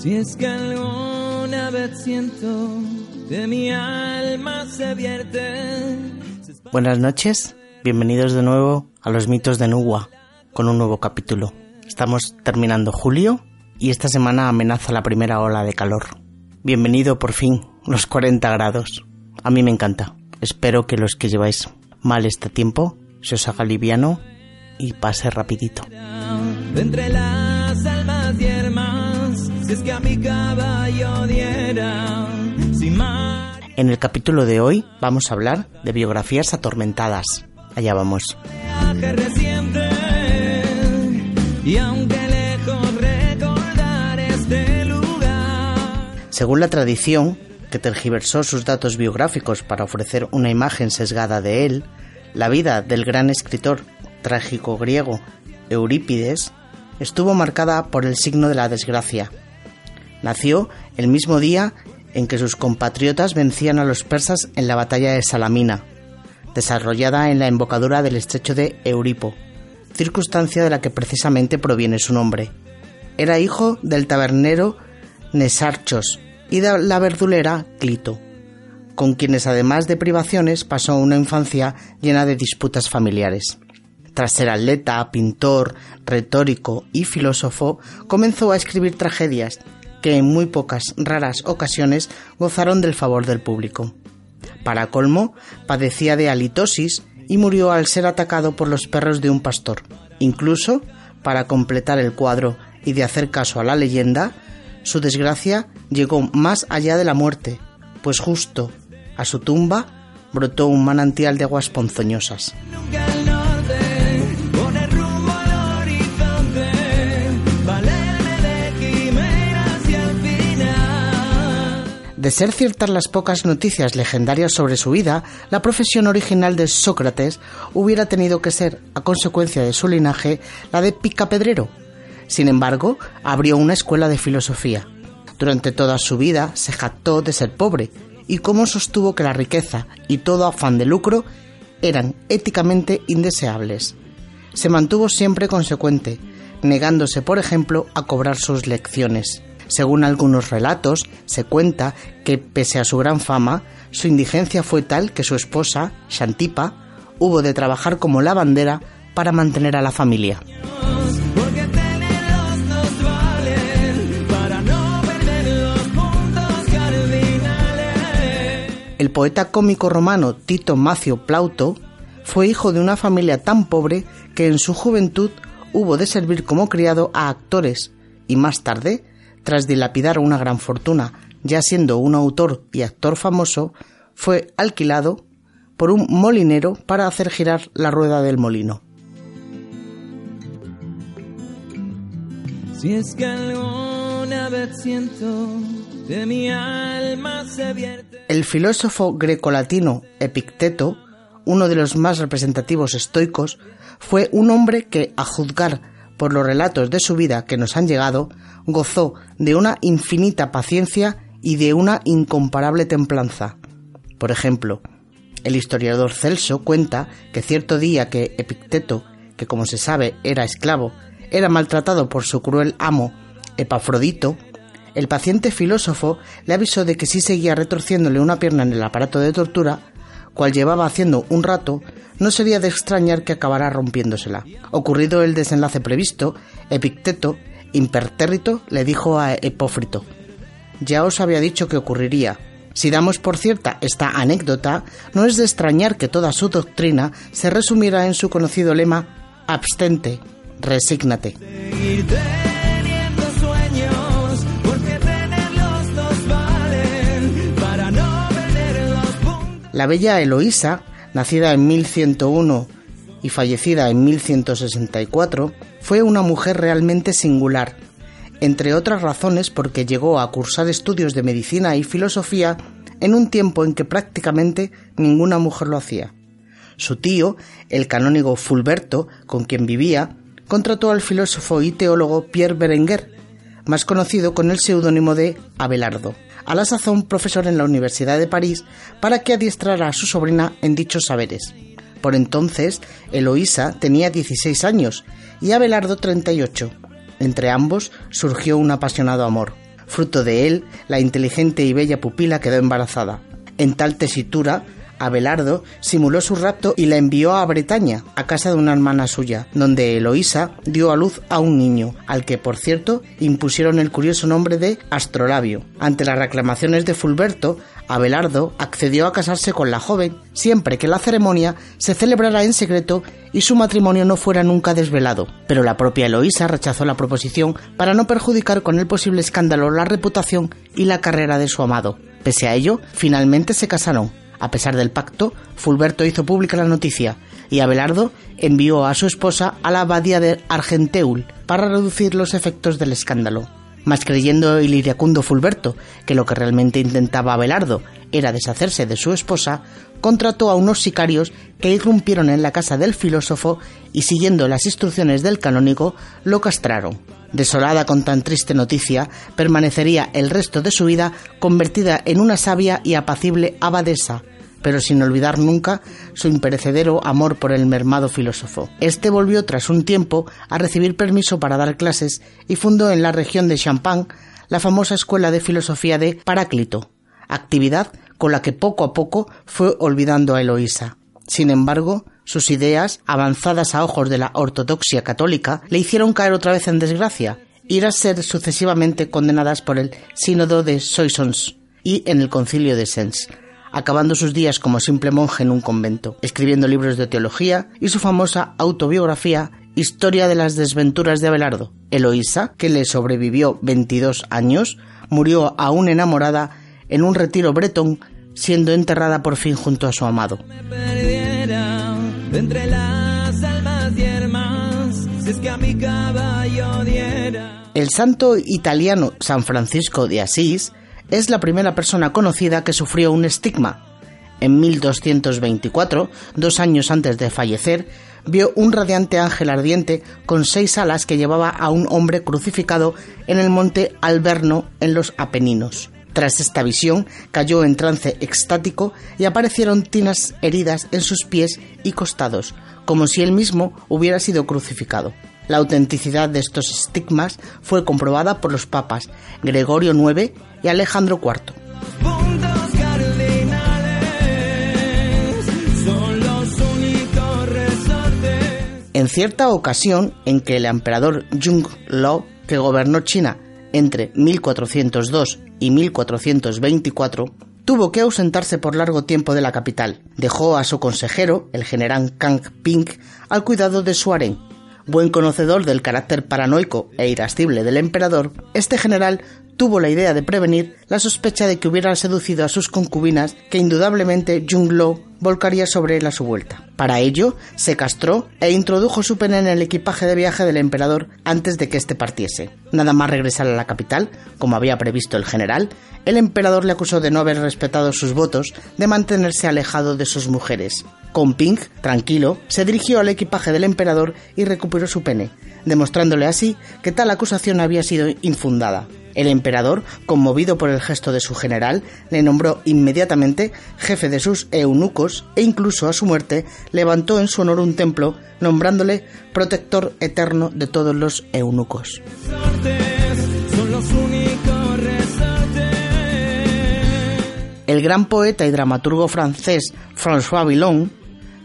Si es que alguna vez siento que mi alma se vierte. Buenas noches, bienvenidos de nuevo a los mitos de Nuwa con un nuevo capítulo. Estamos terminando julio y esta semana amenaza la primera ola de calor. Bienvenido por fin, los 40 grados. A mí me encanta. Espero que los que lleváis mal este tiempo se os haga liviano y pase rapidito. Entre las almas si es que a mi caballo diera, sin más. En el capítulo de hoy vamos a hablar de biografías atormentadas. Allá vamos. viaje reciente y aunque lejos recordar este lugar Según la tradición, que tergiversó sus datos biográficos para ofrecer una imagen sesgada de él, la vida del gran escritor trágico griego Eurípides estuvo marcada por el signo de la desgracia. Nació el mismo día en que sus compatriotas vencían a los persas en la batalla de Salamina, desarrollada en la embocadura del estrecho de Euripo, circunstancia de la que precisamente proviene su nombre. Era hijo del tabernero Nesarchos y de la verdulera Clito, con quienes además de privaciones pasó una infancia llena de disputas familiares. Tras ser atleta, pintor, retórico y filósofo, comenzó a escribir tragedias que en muy pocas raras ocasiones gozaron del favor del público. Para colmo, padecía de halitosis y murió al ser atacado por los perros de un pastor. Incluso, para completar el cuadro y de hacer caso a la leyenda, su desgracia llegó más allá de la muerte, pues justo a su tumba brotó un manantial de aguas ponzoñosas. De ser ciertas las pocas noticias legendarias sobre su vida, la profesión original de Sócrates hubiera tenido que ser, a consecuencia de su linaje, la de picapedrero. Sin embargo, abrió una escuela de filosofía. Durante toda su vida se jactó de ser pobre, y cómo sostuvo que la riqueza y todo afán de lucro eran éticamente indeseables. Se mantuvo siempre consecuente, negándose, por ejemplo, a cobrar sus lecciones. Según algunos relatos, se cuenta que, pese a su gran fama, su indigencia fue tal que su esposa, Shantipa, hubo de trabajar como lavandera para mantener a la familia. El poeta cómico romano Tito Macio Plauto fue hijo de una familia tan pobre que en su juventud hubo de servir como criado a actores y más tarde, tras dilapidar una gran fortuna, ya siendo un autor y actor famoso, fue alquilado por un molinero para hacer girar la rueda del molino. Si es que alguna vez siento que mi alma se vierte. El filósofo grecolatino Epicteto, uno de los más representativos estoicos, fue un hombre que, a juzgar por los relatos de su vida que nos han llegado, gozó de una infinita paciencia y de una incomparable templanza. Por ejemplo, el historiador Celso cuenta que cierto día que Epicteto, que como se sabe era esclavo, era maltratado por su cruel amo Epafrodito, el paciente filósofo le avisó de que si seguía retorciéndole una pierna en el aparato de tortura, cual llevaba haciendo un rato, no sería de extrañar que acabara rompiéndosela. Ocurrido el desenlace previsto, Epicteto, impertérrito, le dijo a Epófrito, ya os había dicho que ocurriría. Si damos por cierta esta anécdota, no es de extrañar que toda su doctrina se resumiera en su conocido lema abstente, resígnate. La bella Eloísa, nacida en 1101 y fallecida en 1164, fue una mujer realmente singular, entre otras razones porque llegó a cursar estudios de medicina y filosofía en un tiempo en que prácticamente ninguna mujer lo hacía. Su tío, el canónigo Fulberto, con quien vivía, contrató al filósofo y teólogo Pierre Berenguer, más conocido con el seudónimo de Abelardo, a la sazón profesor en la Universidad de París, para que adiestrara a su sobrina en dichos saberes. Por entonces, Eloísa tenía 16 años y Abelardo 38. Entre ambos surgió un apasionado amor. Fruto de él, la inteligente y bella pupila quedó embarazada. En tal tesitura, Abelardo simuló su rapto y la envió a Bretaña, a casa de una hermana suya, donde Eloísa dio a luz a un niño, al que, por cierto, impusieron el curioso nombre de Astrolabio. Ante las reclamaciones de Fulberto, Abelardo accedió a casarse con la joven, siempre que la ceremonia se celebrara en secreto y su matrimonio no fuera nunca desvelado. Pero la propia Eloísa rechazó la proposición para no perjudicar con el posible escándalo la reputación y la carrera de su amado. Pese a ello, finalmente se casaron. A pesar del pacto, Fulberto hizo pública la noticia y Abelardo envió a su esposa a la abadía de Argenteul para reducir los efectos del escándalo. Mas creyendo el iracundo Fulberto que lo que realmente intentaba Abelardo era deshacerse de su esposa, contrató a unos sicarios que irrumpieron en la casa del filósofo y siguiendo las instrucciones del canónigo lo castraron. Desolada con tan triste noticia, permanecería el resto de su vida convertida en una sabia y apacible abadesa, pero sin olvidar nunca su imperecedero amor por el mermado filósofo. Este volvió tras un tiempo a recibir permiso para dar clases y fundó en la región de Champagne la famosa escuela de filosofía de Paráclito, actividad con la que poco a poco fue olvidando a Eloísa. Sin embargo, sus ideas, avanzadas a ojos de la ortodoxia católica, le hicieron caer otra vez en desgracia, ir a ser sucesivamente condenadas por el Sínodo de Soissons y en el Concilio de Sens, acabando sus días como simple monje en un convento, escribiendo libros de teología y su famosa autobiografía Historia de las desventuras de Abelardo. Eloísa, que le sobrevivió 22 años, murió aún enamorada en un retiro bretón, siendo enterrada por fin junto a su amado. El santo italiano San Francisco de Asís es la primera persona conocida que sufrió un estigma. En 1224, dos años antes de fallecer, vio un radiante ángel ardiente con seis alas que llevaba a un hombre crucificado en el monte Alberno en los Apeninos. Tras esta visión, cayó en trance extático y aparecieron tinas heridas en sus pies y costados, como si él mismo hubiera sido crucificado. La autenticidad de estos estigmas fue comprobada por los papas Gregorio IX y Alejandro IV. En cierta ocasión en que el emperador Jung Lo, que gobernó China entre 1402 y 1424, tuvo que ausentarse por largo tiempo de la capital. Dejó a su consejero, el general Kang Ping, al cuidado de su harén. Buen conocedor del carácter paranoico e irascible del emperador, este general tuvo la idea de prevenir la sospecha de que hubiera seducido a sus concubinas que indudablemente Jung Lo volcaría sobre él a su vuelta. Para ello, se castró e introdujo su pene en el equipaje de viaje del emperador antes de que éste partiese. Nada más regresar a la capital, como había previsto el general, el emperador le acusó de no haber respetado sus votos de mantenerse alejado de sus mujeres. Con Ping, tranquilo, se dirigió al equipaje del emperador y recuperó su pene, demostrándole así que tal acusación había sido infundada. El emperador, conmovido por el gesto de su general, le nombró inmediatamente jefe de sus eunucos e incluso a su muerte levantó en su honor un templo, nombrándole protector eterno de todos los eunucos. El gran poeta y dramaturgo francés François Villon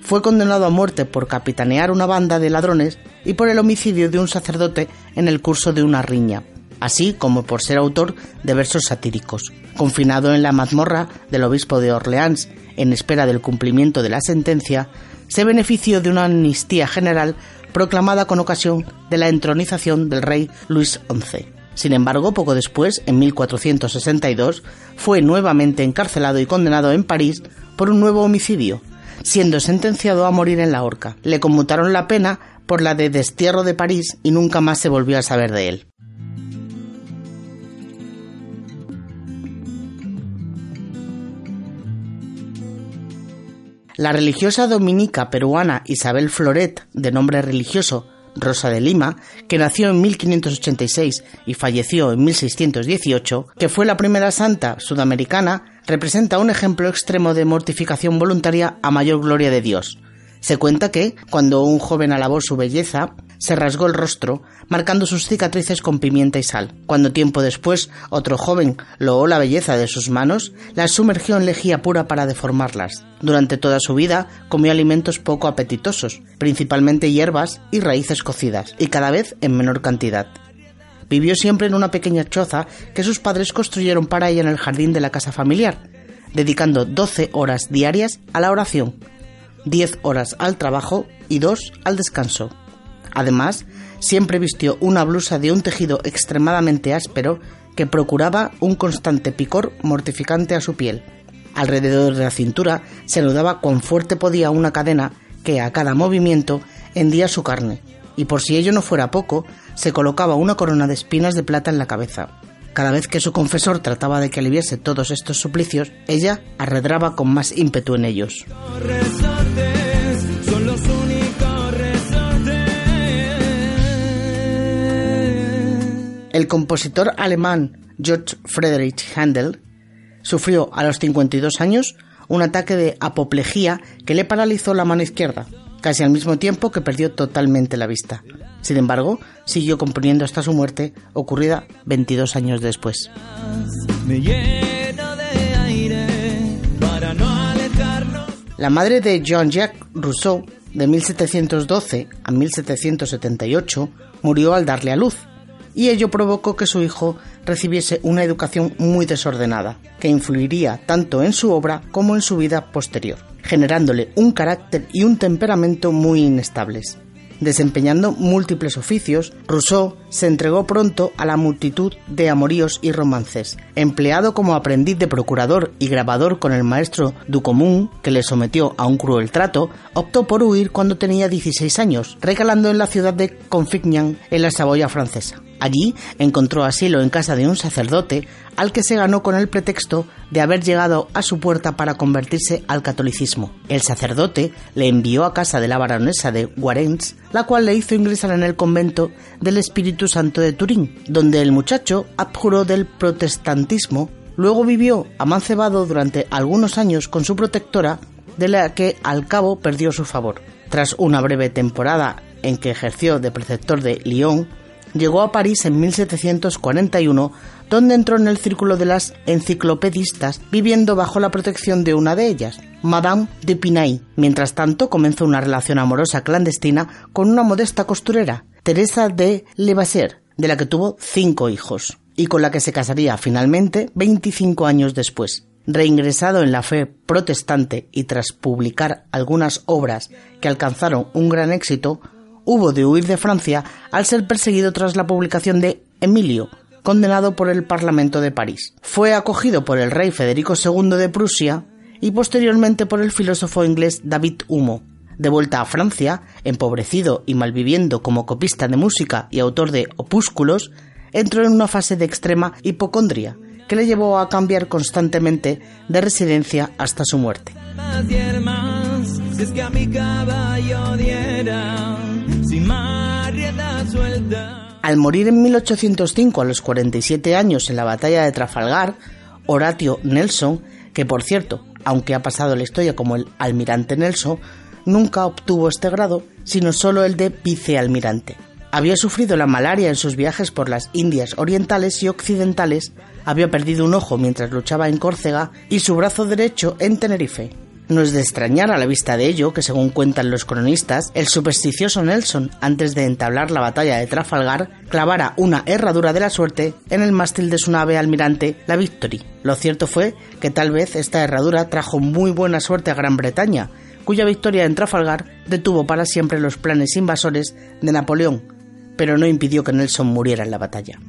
fue condenado a muerte por capitanear una banda de ladrones y por el homicidio de un sacerdote en el curso de una riña así como por ser autor de versos satíricos. Confinado en la mazmorra del obispo de Orleans en espera del cumplimiento de la sentencia, se benefició de una amnistía general proclamada con ocasión de la entronización del rey Luis XI. Sin embargo, poco después, en 1462, fue nuevamente encarcelado y condenado en París por un nuevo homicidio, siendo sentenciado a morir en la horca. Le conmutaron la pena por la de destierro de París y nunca más se volvió a saber de él. La religiosa dominica peruana Isabel Floret, de nombre religioso Rosa de Lima, que nació en 1586 y falleció en 1618, que fue la primera santa sudamericana, representa un ejemplo extremo de mortificación voluntaria a mayor gloria de Dios. Se cuenta que, cuando un joven alabó su belleza, se rasgó el rostro, marcando sus cicatrices con pimienta y sal. Cuando tiempo después otro joven loó la belleza de sus manos, las sumergió en lejía pura para deformarlas. Durante toda su vida comió alimentos poco apetitosos, principalmente hierbas y raíces cocidas, y cada vez en menor cantidad. Vivió siempre en una pequeña choza que sus padres construyeron para ella en el jardín de la casa familiar, dedicando 12 horas diarias a la oración, 10 horas al trabajo y 2 al descanso. Además, siempre vistió una blusa de un tejido extremadamente áspero que procuraba un constante picor mortificante a su piel. Alrededor de la cintura se anudaba cuán fuerte podía una cadena que a cada movimiento hendía su carne, y por si ello no fuera poco, se colocaba una corona de espinas de plata en la cabeza. Cada vez que su confesor trataba de que aliviase todos estos suplicios, ella arredraba con más ímpetu en ellos. El compositor alemán George Friedrich Handel sufrió a los 52 años un ataque de apoplejía que le paralizó la mano izquierda, casi al mismo tiempo que perdió totalmente la vista. Sin embargo, siguió componiendo hasta su muerte, ocurrida 22 años después. La madre de Jean-Jacques Rousseau, de 1712 a 1778, murió al darle a luz, y ello provocó que su hijo recibiese una educación muy desordenada, que influiría tanto en su obra como en su vida posterior, generándole un carácter y un temperamento muy inestables. Desempeñando múltiples oficios, Rousseau se entregó pronto a la multitud de amoríos y romances. Empleado como aprendiz de procurador y grabador con el maestro Ducommun, que le sometió a un cruel trato, optó por huir cuando tenía 16 años, recalando en la ciudad de Confignan, en la Saboya francesa. Allí encontró asilo en casa de un sacerdote al que se ganó con el pretexto de haber llegado a su puerta para convertirse al catolicismo. El sacerdote le envió a casa de la baronesa de Warens, la cual le hizo ingresar en el convento del Espíritu Santo de Turín, donde el muchacho abjuró del protestantismo. Luego vivió amancebado durante algunos años con su protectora, de la que al cabo perdió su favor. Tras una breve temporada en que ejerció de preceptor de Lyon, llegó a París en 1741, donde entró en el círculo de las enciclopedistas, viviendo bajo la protección de una de ellas, Madame de Pinay. Mientras tanto, comenzó una relación amorosa clandestina con una modesta costurera, Teresa de Levasseur, de la que tuvo cinco hijos, y con la que se casaría finalmente 25 años después. Reingresado en la fe protestante y tras publicar algunas obras que alcanzaron un gran éxito, hubo de huir de Francia al ser perseguido tras la publicación de Emilio, condenado por el Parlamento de París. Fue acogido por el rey Federico II de Prusia y posteriormente por el filósofo inglés David Humo. De vuelta a Francia, empobrecido y malviviendo como copista de música y autor de opúsculos, entró en una fase de extrema hipocondria que le llevó a cambiar constantemente de residencia hasta su muerte. Al morir en 1805 a los 47 años en la batalla de Trafalgar, Horatio Nelson, que por cierto, aunque ha pasado la historia como el almirante Nelson, nunca obtuvo este grado, sino solo el de vicealmirante. Había sufrido la malaria en sus viajes por las Indias orientales y occidentales, había perdido un ojo mientras luchaba en Córcega y su brazo derecho en Tenerife. No es de extrañar a la vista de ello que, según cuentan los cronistas, el supersticioso Nelson, antes de entablar la batalla de Trafalgar, clavara una herradura de la suerte en el mástil de su nave almirante, la Victory. Lo cierto fue que tal vez esta herradura trajo muy buena suerte a Gran Bretaña, cuya victoria en Trafalgar detuvo para siempre los planes invasores de Napoleón, pero no impidió que Nelson muriera en la batalla.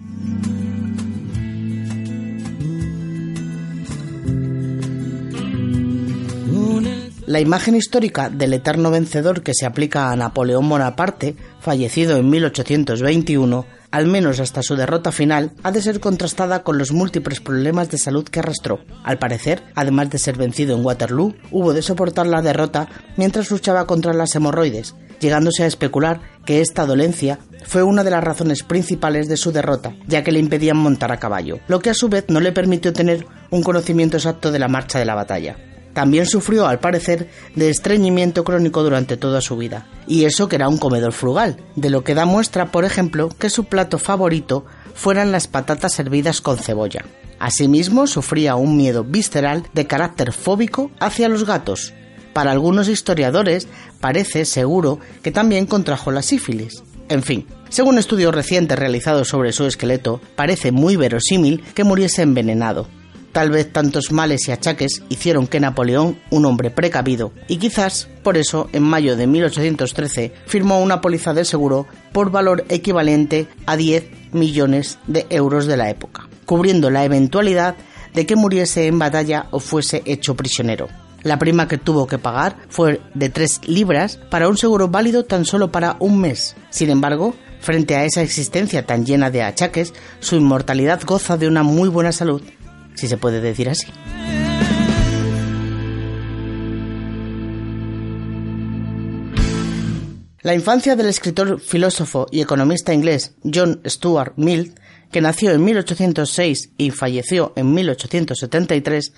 La imagen histórica del eterno vencedor que se aplica a Napoleón Bonaparte, fallecido en 1821, al menos hasta su derrota final, ha de ser contrastada con los múltiples problemas de salud que arrastró. Al parecer, además de ser vencido en Waterloo, hubo de soportar la derrota mientras luchaba contra las hemorroides, llegándose a especular que esta dolencia fue una de las razones principales de su derrota, ya que le impedían montar a caballo, lo que a su vez no le permitió tener un conocimiento exacto de la marcha de la batalla. También sufrió, al parecer, de estreñimiento crónico durante toda su vida. Y eso que era un comedor frugal, de lo que da muestra, por ejemplo, que su plato favorito fueran las patatas servidas con cebolla. Asimismo, sufría un miedo visceral de carácter fóbico hacia los gatos. Para algunos historiadores parece seguro que también contrajo la sífilis. En fin, según estudios recientes realizados sobre su esqueleto, parece muy verosímil que muriese envenenado. Tal vez tantos males y achaques hicieron que Napoleón, un hombre precavido, y quizás por eso en mayo de 1813 firmó una póliza de seguro por valor equivalente a 10 millones de euros de la época, cubriendo la eventualidad de que muriese en batalla o fuese hecho prisionero. La prima que tuvo que pagar fue de 3 libras para un seguro válido tan solo para un mes. Sin embargo, frente a esa existencia tan llena de achaques, su inmortalidad goza de una muy buena salud si se puede decir así. La infancia del escritor, filósofo y economista inglés John Stuart Mill, que nació en 1806 y falleció en 1873,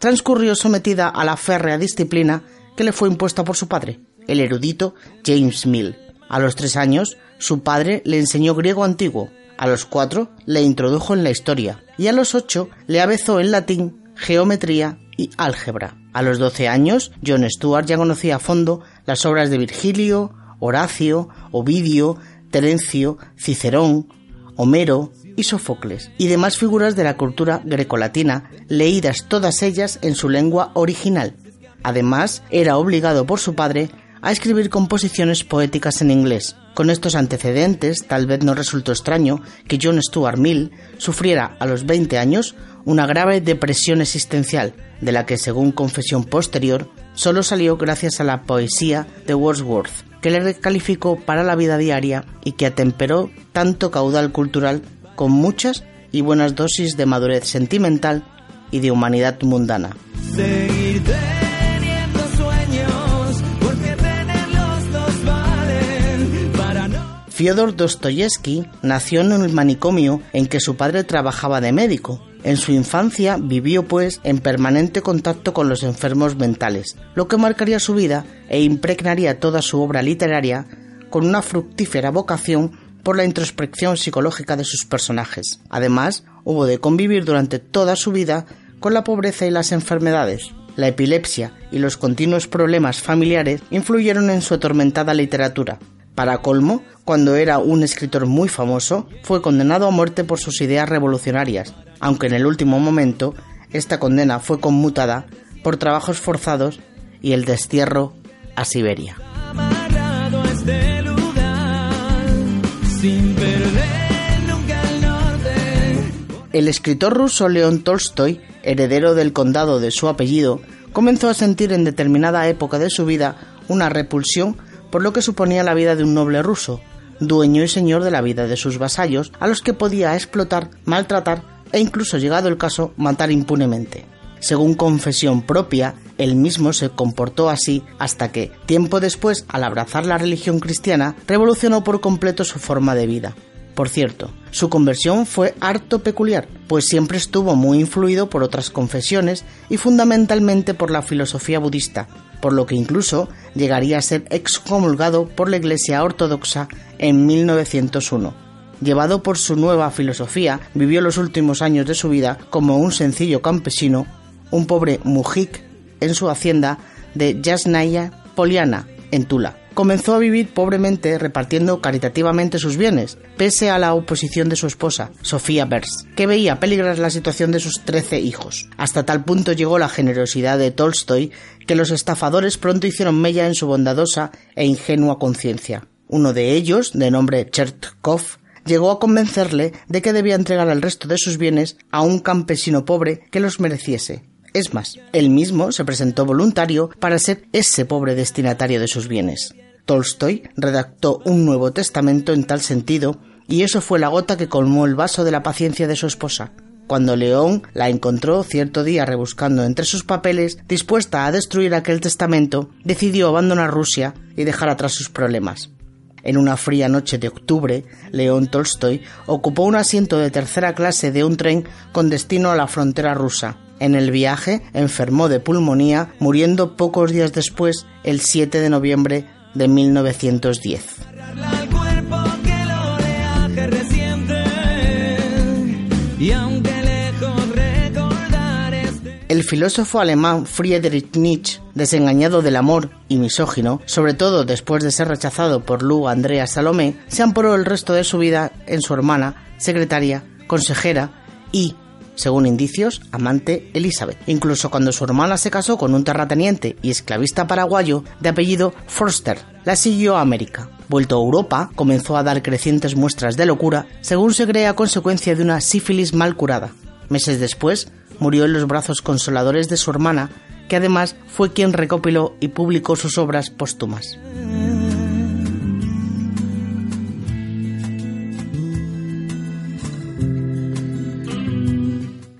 transcurrió sometida a la férrea disciplina que le fue impuesta por su padre, el erudito James Mill. A los tres años, su padre le enseñó griego antiguo, a los cuatro le introdujo en la historia y a los ocho le avezó en latín, geometría y álgebra. A los doce años, John Stuart ya conocía a fondo las obras de Virgilio, Horacio, Ovidio, Terencio, Cicerón, Homero y Sofocles, y demás figuras de la cultura grecolatina, leídas todas ellas en su lengua original. Además, era obligado por su padre a escribir composiciones poéticas en inglés. Con estos antecedentes, tal vez no resultó extraño que John Stuart Mill sufriera a los 20 años una grave depresión existencial, de la que, según confesión posterior, solo salió gracias a la poesía de Wordsworth, que le recalificó para la vida diaria y que atemperó tanto caudal cultural con muchas y buenas dosis de madurez sentimental y de humanidad mundana. Fyodor Dostoyevsky nació en el manicomio en que su padre trabajaba de médico. En su infancia vivió pues en permanente contacto con los enfermos mentales, lo que marcaría su vida e impregnaría toda su obra literaria con una fructífera vocación por la introspección psicológica de sus personajes. Además, hubo de convivir durante toda su vida con la pobreza y las enfermedades. La epilepsia y los continuos problemas familiares influyeron en su atormentada literatura, para colmo, cuando era un escritor muy famoso, fue condenado a muerte por sus ideas revolucionarias, aunque en el último momento esta condena fue conmutada por trabajos forzados y el destierro a Siberia. El escritor ruso León Tolstoy, heredero del condado de su apellido, comenzó a sentir en determinada época de su vida una repulsión por lo que suponía la vida de un noble ruso, dueño y señor de la vida de sus vasallos, a los que podía explotar, maltratar e incluso, llegado el caso, matar impunemente. Según confesión propia, él mismo se comportó así hasta que, tiempo después, al abrazar la religión cristiana, revolucionó por completo su forma de vida. Por cierto, su conversión fue harto peculiar, pues siempre estuvo muy influido por otras confesiones y fundamentalmente por la filosofía budista, por lo que incluso llegaría a ser excomulgado por la Iglesia Ortodoxa en 1901. Llevado por su nueva filosofía, vivió los últimos años de su vida como un sencillo campesino, un pobre mujik, en su hacienda de Yasnaya Poliana, en Tula comenzó a vivir pobremente repartiendo caritativamente sus bienes, pese a la oposición de su esposa, Sofía Bers, que veía peligrar la situación de sus trece hijos. Hasta tal punto llegó la generosidad de Tolstoy que los estafadores pronto hicieron mella en su bondadosa e ingenua conciencia. Uno de ellos, de nombre Chertkov, llegó a convencerle de que debía entregar el resto de sus bienes a un campesino pobre que los mereciese. Es más, él mismo se presentó voluntario para ser ese pobre destinatario de sus bienes. Tolstoy redactó un Nuevo Testamento en tal sentido, y eso fue la gota que colmó el vaso de la paciencia de su esposa. Cuando León la encontró cierto día rebuscando entre sus papeles, dispuesta a destruir aquel testamento, decidió abandonar Rusia y dejar atrás sus problemas. En una fría noche de octubre, León Tolstoy ocupó un asiento de tercera clase de un tren con destino a la frontera rusa En el viaje enfermó de pulmonía, muriendo pocos días después, el 7 de noviembre de 1910. El filósofo alemán Friedrich Nietzsche, desengañado del amor y misógino, sobre todo después de ser rechazado por Lu Andrea Salomé, se amparó el resto de su vida en su hermana, secretaria, consejera y, según indicios, amante Elizabeth. Incluso cuando su hermana se casó con un terrateniente y esclavista paraguayo de apellido Forster, la siguió a América. Vuelto a Europa, comenzó a dar crecientes muestras de locura, según se cree a consecuencia de una sífilis mal curada. Meses después, murió en los brazos consoladores de su hermana, que además fue quien recopiló y publicó sus obras póstumas.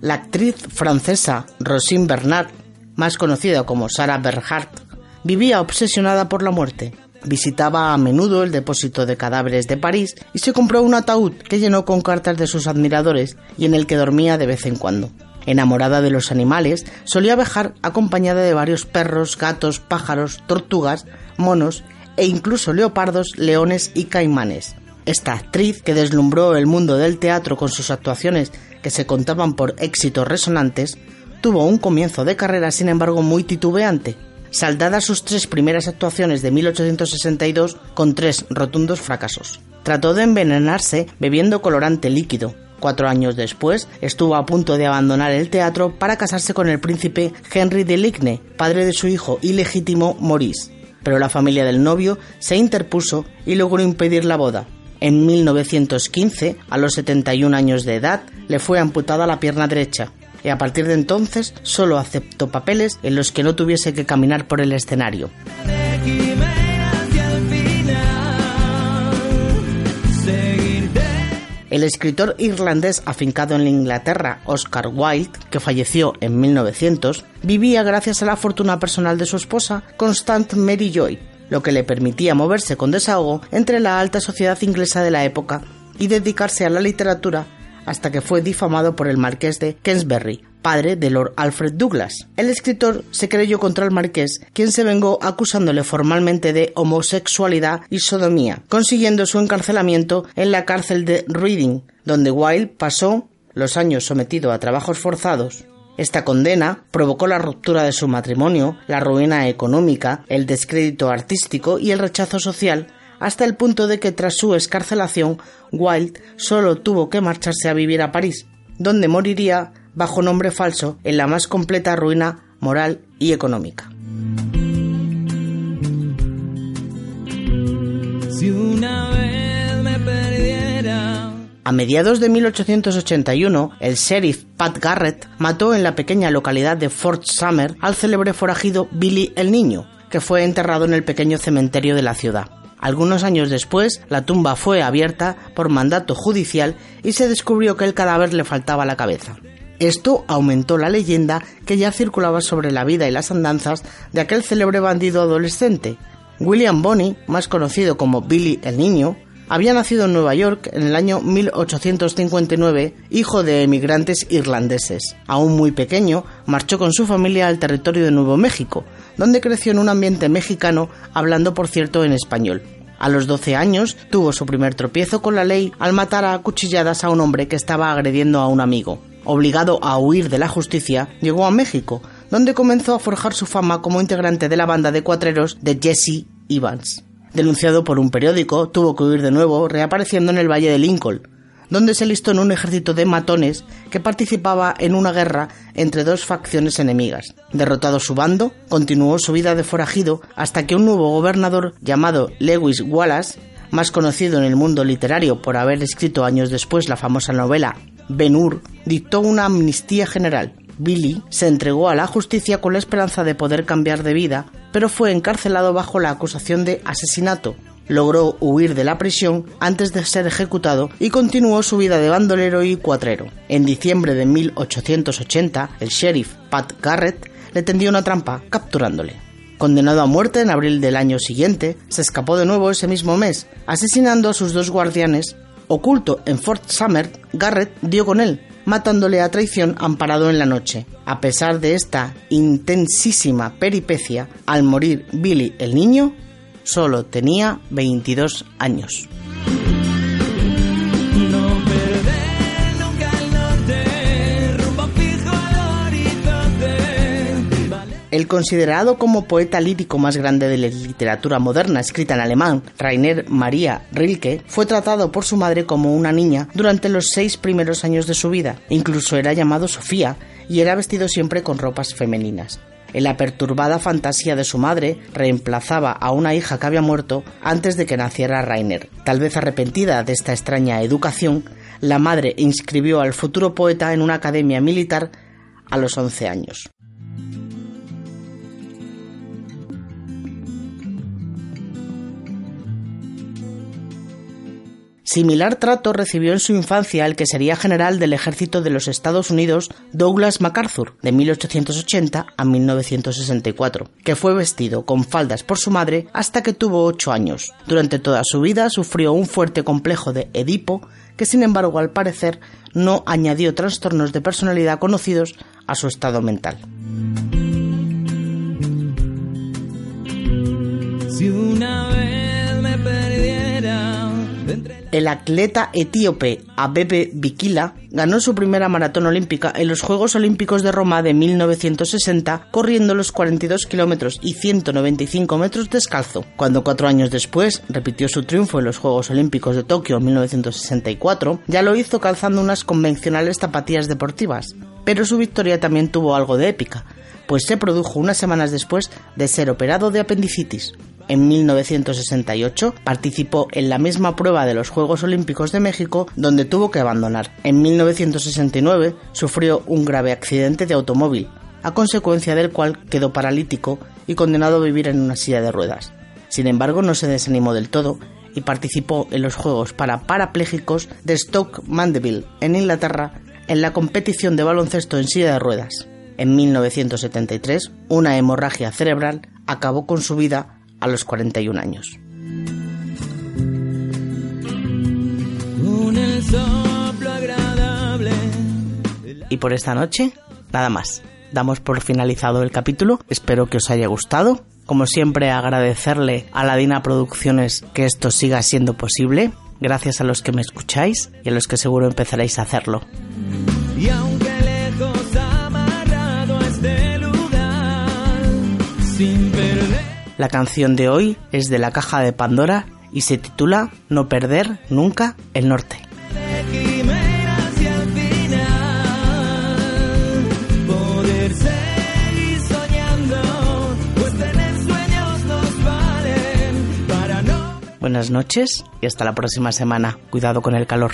La actriz francesa Rosine Bernard, más conocida como Sarah Bernhardt, vivía obsesionada por la muerte. Visitaba a menudo el depósito de cadáveres de París y se compró un ataúd que llenó con cartas de sus admiradores y en el que dormía de vez en cuando. Enamorada de los animales, solía viajar acompañada de varios perros, gatos, pájaros, tortugas, monos e incluso leopardos, leones y caimanes. Esta actriz, que deslumbró el mundo del teatro con sus actuaciones que se contaban por éxitos resonantes, tuvo un comienzo de carrera sin embargo muy titubeante, saldadas sus tres primeras actuaciones de 1862 con tres rotundos fracasos. Trató de envenenarse bebiendo colorante líquido, Cuatro años después, estuvo a punto de abandonar el teatro para casarse con el príncipe Henry de Ligne, padre de su hijo ilegítimo Maurice. Pero la familia del novio se interpuso y logró impedir la boda. En 1915, a los 71 años de edad, le fue amputada la pierna derecha, y a partir de entonces solo aceptó papeles en los que no tuviese que caminar por el escenario. El escritor irlandés afincado en Inglaterra, Oscar Wilde, que falleció en 1900, vivía gracias a la fortuna personal de su esposa, Constance Mary Joy, lo que le permitía moverse con desahogo entre la alta sociedad inglesa de la época y dedicarse a la literatura hasta que fue difamado por el marqués de Kensberry, padre de Lord Alfred Douglas. El escritor se creyó contra el marqués, quien se vengó acusándole formalmente de homosexualidad y sodomía, consiguiendo su encarcelamiento en la cárcel de Reading, donde Wilde pasó los años sometido a trabajos forzados. Esta condena provocó la ruptura de su matrimonio, la ruina económica, el descrédito artístico y el rechazo social, hasta el punto de que tras su escarcelación, Wilde solo tuvo que marcharse a vivir a París, donde moriría bajo nombre falso en la más completa ruina moral y económica. A mediados de 1881, el sheriff Pat Garrett mató en la pequeña localidad de Fort Summer al célebre forajido Billy el Niño, que fue enterrado en el pequeño cementerio de la ciudad. Algunos años después, la tumba fue abierta por mandato judicial y se descubrió que el cadáver le faltaba la cabeza. Esto aumentó la leyenda que ya circulaba sobre la vida y las andanzas de aquel célebre bandido adolescente. William Bonney, más conocido como Billy el Niño, había nacido en Nueva York en el año 1859, hijo de emigrantes irlandeses. Aún muy pequeño, marchó con su familia al territorio de Nuevo México, donde creció en un ambiente mexicano, hablando por cierto en español. A los 12 años tuvo su primer tropiezo con la ley al matar a cuchilladas a un hombre que estaba agrediendo a un amigo. Obligado a huir de la justicia, llegó a México, donde comenzó a forjar su fama como integrante de la banda de cuatreros de Jesse Evans. Denunciado por un periódico, tuvo que huir de nuevo, reapareciendo en el Valle de Lincoln, donde se listó en un ejército de matones que participaba en una guerra entre dos facciones enemigas. Derrotado su bando, continuó su vida de forajido hasta que un nuevo gobernador llamado Lewis Wallace, más conocido en el mundo literario por haber escrito años después la famosa novela Ben-Hur dictó una amnistía general. Billy se entregó a la justicia con la esperanza de poder cambiar de vida, pero fue encarcelado bajo la acusación de asesinato. Logró huir de la prisión antes de ser ejecutado y continuó su vida de bandolero y cuatrero. En diciembre de 1880, el sheriff Pat Garrett le tendió una trampa, capturándole. Condenado a muerte en abril del año siguiente, se escapó de nuevo ese mismo mes, asesinando a sus dos guardianes Oculto en Fort Summer, Garrett dio con él, matándole a traición amparado en la noche. A pesar de esta intensísima peripecia, al morir Billy el niño, solo tenía 22 años. El considerado como poeta lírico más grande de la literatura moderna escrita en alemán, Rainer Maria Rilke, fue tratado por su madre como una niña durante los seis primeros años de su vida. Incluso era llamado Sofía y era vestido siempre con ropas femeninas. En la perturbada fantasía de su madre, reemplazaba a una hija que había muerto antes de que naciera Rainer. Tal vez arrepentida de esta extraña educación, la madre inscribió al futuro poeta en una academia militar a los 11 años. Similar trato recibió en su infancia el que sería general del ejército de los Estados Unidos Douglas MacArthur, de 1880 a 1964, que fue vestido con faldas por su madre hasta que tuvo ocho años. Durante toda su vida sufrió un fuerte complejo de Edipo, que sin embargo al parecer no añadió trastornos de personalidad conocidos a su estado mental. El atleta etíope Abebe Bikila ganó su primera maratón olímpica en los Juegos Olímpicos de Roma de 1960 corriendo los 42 kilómetros y 195 metros descalzo. Cuando cuatro años después repitió su triunfo en los Juegos Olímpicos de Tokio en 1964, ya lo hizo calzando unas convencionales zapatillas deportivas. Pero su victoria también tuvo algo de épica, pues se produjo unas semanas después de ser operado de apendicitis. En 1968 participó en la misma prueba de los Juegos Olímpicos de México donde tuvo que abandonar. En 1969 sufrió un grave accidente de automóvil, a consecuencia del cual quedó paralítico y condenado a vivir en una silla de ruedas. Sin embargo, no se desanimó del todo y participó en los Juegos para Parapléjicos de Stoke Mandeville, en Inglaterra, en la competición de baloncesto en silla de ruedas. En 1973, una hemorragia cerebral acabó con su vida a los 41 años. Y por esta noche, nada más. Damos por finalizado el capítulo. Espero que os haya gustado. Como siempre, agradecerle a la Dina Producciones que esto siga siendo posible. Gracias a los que me escucháis y a los que seguro empezaréis a hacerlo. La canción de hoy es de la caja de Pandora y se titula No perder nunca el norte. Buenas noches y hasta la próxima semana. Cuidado con el calor.